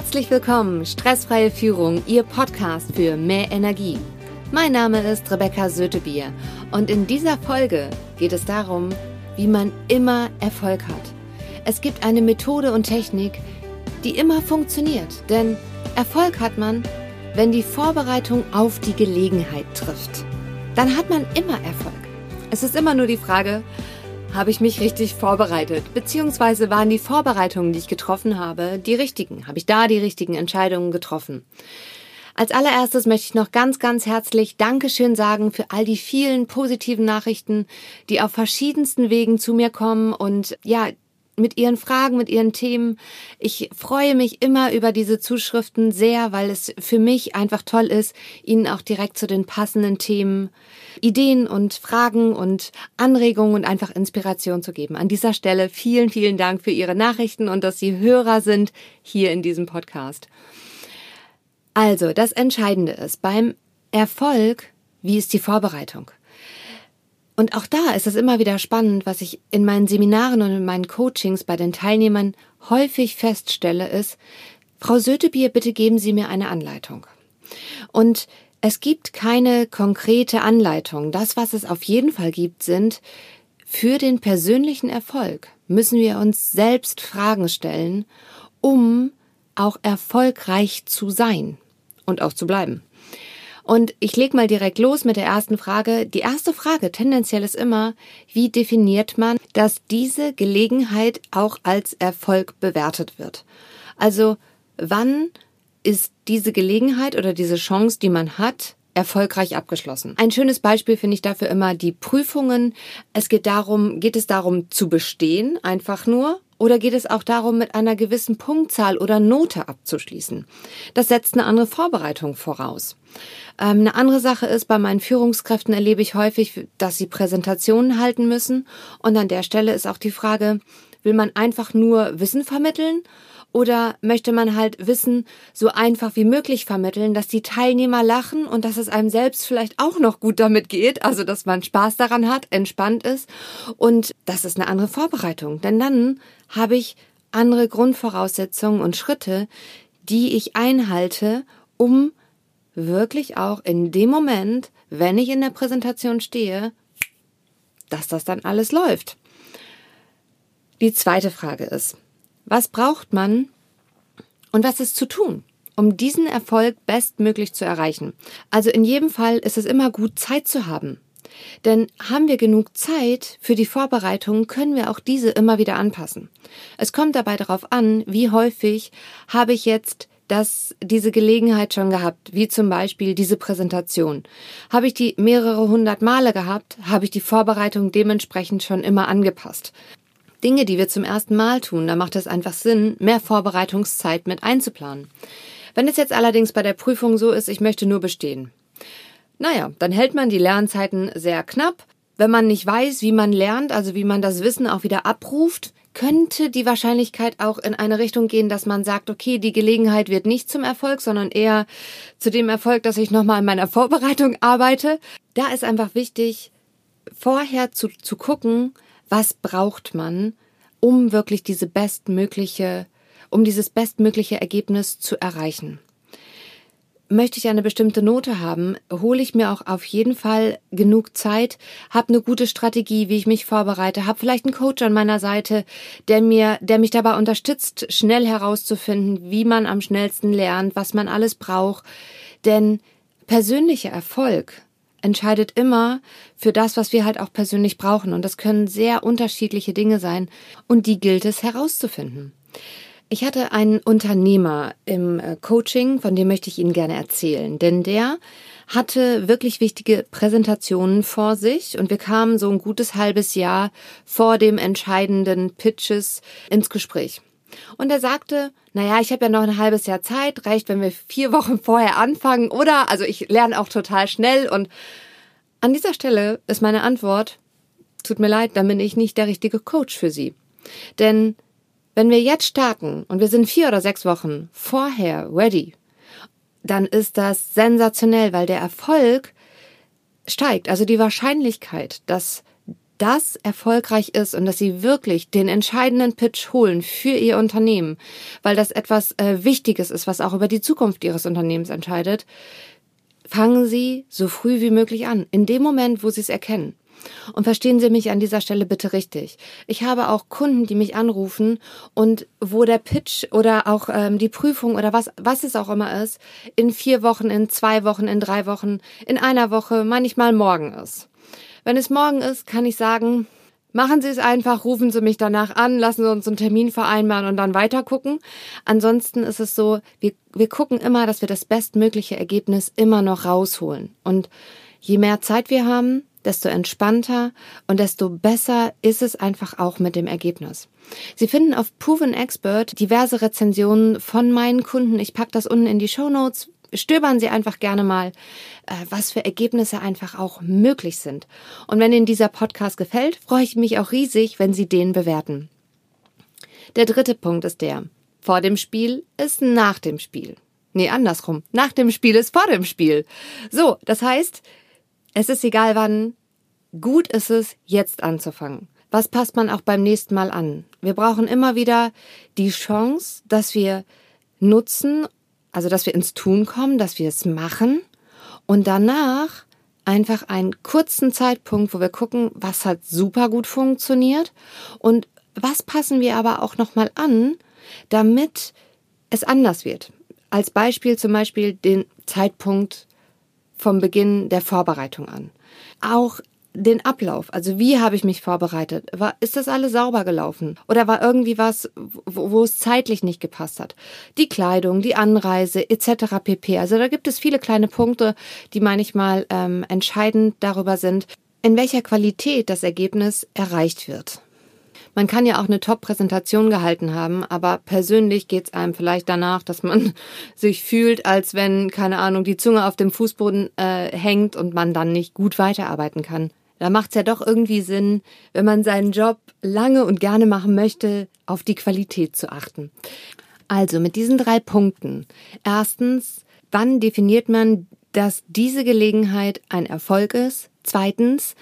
Herzlich willkommen, Stressfreie Führung, Ihr Podcast für mehr Energie. Mein Name ist Rebecca Sötebier und in dieser Folge geht es darum, wie man immer Erfolg hat. Es gibt eine Methode und Technik, die immer funktioniert, denn Erfolg hat man, wenn die Vorbereitung auf die Gelegenheit trifft. Dann hat man immer Erfolg. Es ist immer nur die Frage, habe ich mich richtig vorbereitet? Beziehungsweise waren die Vorbereitungen, die ich getroffen habe, die richtigen? Habe ich da die richtigen Entscheidungen getroffen? Als allererstes möchte ich noch ganz, ganz herzlich Dankeschön sagen für all die vielen positiven Nachrichten, die auf verschiedensten Wegen zu mir kommen und ja, mit Ihren Fragen, mit Ihren Themen. Ich freue mich immer über diese Zuschriften sehr, weil es für mich einfach toll ist, Ihnen auch direkt zu den passenden Themen Ideen und Fragen und Anregungen und einfach Inspiration zu geben. An dieser Stelle vielen, vielen Dank für Ihre Nachrichten und dass Sie Hörer sind hier in diesem Podcast. Also, das Entscheidende ist beim Erfolg, wie ist die Vorbereitung? Und auch da ist es immer wieder spannend, was ich in meinen Seminaren und in meinen Coachings bei den Teilnehmern häufig feststelle, ist, Frau Sötebier, bitte geben Sie mir eine Anleitung. Und es gibt keine konkrete Anleitung. Das, was es auf jeden Fall gibt, sind für den persönlichen Erfolg müssen wir uns selbst Fragen stellen, um auch erfolgreich zu sein und auch zu bleiben. Und ich leg mal direkt los mit der ersten Frage. Die erste Frage tendenziell ist immer, wie definiert man, dass diese Gelegenheit auch als Erfolg bewertet wird? Also, wann ist diese Gelegenheit oder diese Chance, die man hat, erfolgreich abgeschlossen. Ein schönes Beispiel finde ich dafür immer die Prüfungen. Es geht darum, geht es darum zu bestehen, einfach nur, oder geht es auch darum, mit einer gewissen Punktzahl oder Note abzuschließen? Das setzt eine andere Vorbereitung voraus. Ähm, eine andere Sache ist, bei meinen Führungskräften erlebe ich häufig, dass sie Präsentationen halten müssen. Und an der Stelle ist auch die Frage, will man einfach nur Wissen vermitteln oder möchte man halt Wissen so einfach wie möglich vermitteln, dass die Teilnehmer lachen und dass es einem selbst vielleicht auch noch gut damit geht, also dass man Spaß daran hat, entspannt ist. Und das ist eine andere Vorbereitung. Denn dann habe ich andere Grundvoraussetzungen und Schritte, die ich einhalte, um wirklich auch in dem Moment, wenn ich in der Präsentation stehe, dass das dann alles läuft. Die zweite Frage ist, was braucht man und was ist zu tun, um diesen Erfolg bestmöglich zu erreichen? Also in jedem Fall ist es immer gut, Zeit zu haben. Denn haben wir genug Zeit für die Vorbereitung, können wir auch diese immer wieder anpassen. Es kommt dabei darauf an, wie häufig habe ich jetzt das, diese Gelegenheit schon gehabt, wie zum Beispiel diese Präsentation. Habe ich die mehrere hundert Male gehabt, habe ich die Vorbereitung dementsprechend schon immer angepasst. Dinge, die wir zum ersten Mal tun, da macht es einfach Sinn, mehr Vorbereitungszeit mit einzuplanen. Wenn es jetzt allerdings bei der Prüfung so ist, ich möchte nur bestehen. Naja, dann hält man die Lernzeiten sehr knapp. Wenn man nicht weiß, wie man lernt, also wie man das Wissen auch wieder abruft, könnte die Wahrscheinlichkeit auch in eine Richtung gehen, dass man sagt, okay, die Gelegenheit wird nicht zum Erfolg, sondern eher zu dem Erfolg, dass ich nochmal in meiner Vorbereitung arbeite. Da ist einfach wichtig, vorher zu, zu gucken, was braucht man, um wirklich diese bestmögliche, um dieses bestmögliche Ergebnis zu erreichen. Möchte ich eine bestimmte Note haben, hole ich mir auch auf jeden Fall genug Zeit, habe eine gute Strategie, wie ich mich vorbereite, habe vielleicht einen Coach an meiner Seite, der mir, der mich dabei unterstützt, schnell herauszufinden, wie man am schnellsten lernt, was man alles braucht. Denn persönlicher Erfolg entscheidet immer für das, was wir halt auch persönlich brauchen. Und das können sehr unterschiedliche Dinge sein. Und die gilt es herauszufinden. Ich hatte einen Unternehmer im äh, Coaching, von dem möchte ich Ihnen gerne erzählen, denn der hatte wirklich wichtige Präsentationen vor sich und wir kamen so ein gutes halbes Jahr vor dem entscheidenden Pitches ins Gespräch. Und er sagte, naja, ich habe ja noch ein halbes Jahr Zeit, reicht, wenn wir vier Wochen vorher anfangen, oder? Also ich lerne auch total schnell und an dieser Stelle ist meine Antwort, tut mir leid, dann bin ich nicht der richtige Coach für Sie. Denn wenn wir jetzt starten und wir sind vier oder sechs Wochen vorher ready, dann ist das sensationell, weil der Erfolg steigt. Also die Wahrscheinlichkeit, dass das erfolgreich ist und dass Sie wirklich den entscheidenden Pitch holen für Ihr Unternehmen, weil das etwas äh, Wichtiges ist, was auch über die Zukunft Ihres Unternehmens entscheidet, fangen Sie so früh wie möglich an, in dem Moment, wo Sie es erkennen. Und verstehen Sie mich an dieser Stelle bitte richtig. Ich habe auch Kunden, die mich anrufen und wo der Pitch oder auch ähm, die Prüfung oder was, was es auch immer ist, in vier Wochen, in zwei Wochen, in drei Wochen, in einer Woche, manchmal morgen ist. Wenn es morgen ist, kann ich sagen, Machen Sie es einfach, rufen Sie mich danach an, lassen Sie uns einen Termin vereinbaren und dann weiter gucken. Ansonsten ist es so, wir, wir gucken immer, dass wir das bestmögliche Ergebnis immer noch rausholen. Und je mehr Zeit wir haben, desto entspannter und desto besser ist es einfach auch mit dem Ergebnis. Sie finden auf Proven Expert diverse Rezensionen von meinen Kunden. Ich packe das unten in die Show Notes. Stöbern Sie einfach gerne mal, äh, was für Ergebnisse einfach auch möglich sind. Und wenn Ihnen dieser Podcast gefällt, freue ich mich auch riesig, wenn Sie den bewerten. Der dritte Punkt ist der. Vor dem Spiel ist nach dem Spiel. Nee, andersrum. Nach dem Spiel ist vor dem Spiel. So, das heißt, es ist egal wann, gut ist es, jetzt anzufangen. Was passt man auch beim nächsten Mal an? Wir brauchen immer wieder die Chance, dass wir nutzen, also dass wir ins Tun kommen, dass wir es machen und danach einfach einen kurzen Zeitpunkt, wo wir gucken, was hat super gut funktioniert und was passen wir aber auch nochmal an, damit es anders wird. Als Beispiel zum Beispiel den Zeitpunkt vom Beginn der Vorbereitung an. Auch den Ablauf, also wie habe ich mich vorbereitet? War, ist das alles sauber gelaufen? Oder war irgendwie was, wo, wo es zeitlich nicht gepasst hat? Die Kleidung, die Anreise etc. pp. Also da gibt es viele kleine Punkte, die manchmal ähm, entscheidend darüber sind, in welcher Qualität das Ergebnis erreicht wird. Man kann ja auch eine Top-Präsentation gehalten haben, aber persönlich geht's einem vielleicht danach, dass man sich fühlt, als wenn, keine Ahnung, die Zunge auf dem Fußboden äh, hängt und man dann nicht gut weiterarbeiten kann. Da macht's ja doch irgendwie Sinn, wenn man seinen Job lange und gerne machen möchte, auf die Qualität zu achten. Also mit diesen drei Punkten. Erstens, wann definiert man, dass diese Gelegenheit ein Erfolg ist? Zweitens,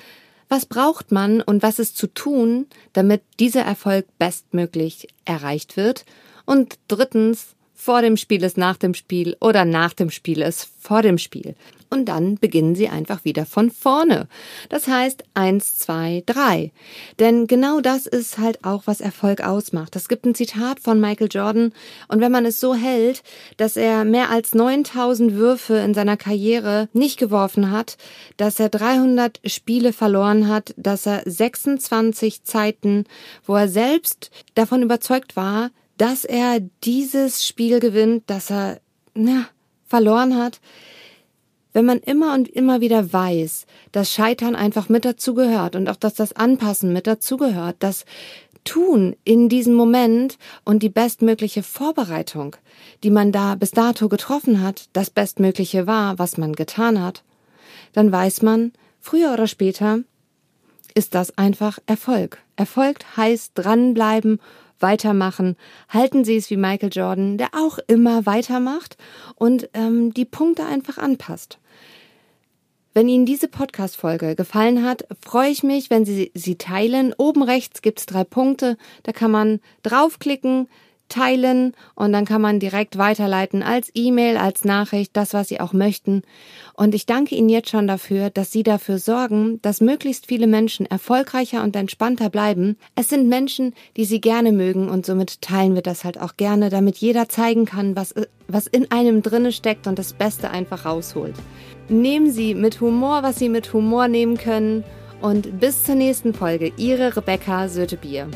was braucht man und was ist zu tun, damit dieser Erfolg bestmöglich erreicht wird? Und drittens, vor dem Spiel ist nach dem Spiel oder nach dem Spiel ist vor dem Spiel und dann beginnen sie einfach wieder von vorne. Das heißt eins, zwei, drei. Denn genau das ist halt auch, was Erfolg ausmacht. Es gibt ein Zitat von Michael Jordan und wenn man es so hält, dass er mehr als 9000 Würfe in seiner Karriere nicht geworfen hat, dass er 300 Spiele verloren hat, dass er 26 Zeiten, wo er selbst davon überzeugt war, dass er dieses Spiel gewinnt, dass er na, verloren hat, wenn man immer und immer wieder weiß, dass Scheitern einfach mit dazugehört und auch, dass das Anpassen mit dazugehört, das Tun in diesem Moment und die bestmögliche Vorbereitung, die man da bis dato getroffen hat, das Bestmögliche war, was man getan hat, dann weiß man, früher oder später ist das einfach Erfolg. Erfolg heißt dranbleiben weitermachen. Halten Sie es wie Michael Jordan, der auch immer weitermacht und ähm, die Punkte einfach anpasst. Wenn Ihnen diese Podcast-Folge gefallen hat, freue ich mich, wenn Sie sie teilen. Oben rechts gibt es drei Punkte. Da kann man draufklicken, teilen und dann kann man direkt weiterleiten als E-Mail, als Nachricht, das, was Sie auch möchten. Und ich danke Ihnen jetzt schon dafür, dass Sie dafür sorgen, dass möglichst viele Menschen erfolgreicher und entspannter bleiben. Es sind Menschen, die Sie gerne mögen und somit teilen wir das halt auch gerne, damit jeder zeigen kann, was, was in einem drinne steckt und das Beste einfach rausholt. Nehmen Sie mit Humor, was Sie mit Humor nehmen können und bis zur nächsten Folge. Ihre Rebecca Sötebier.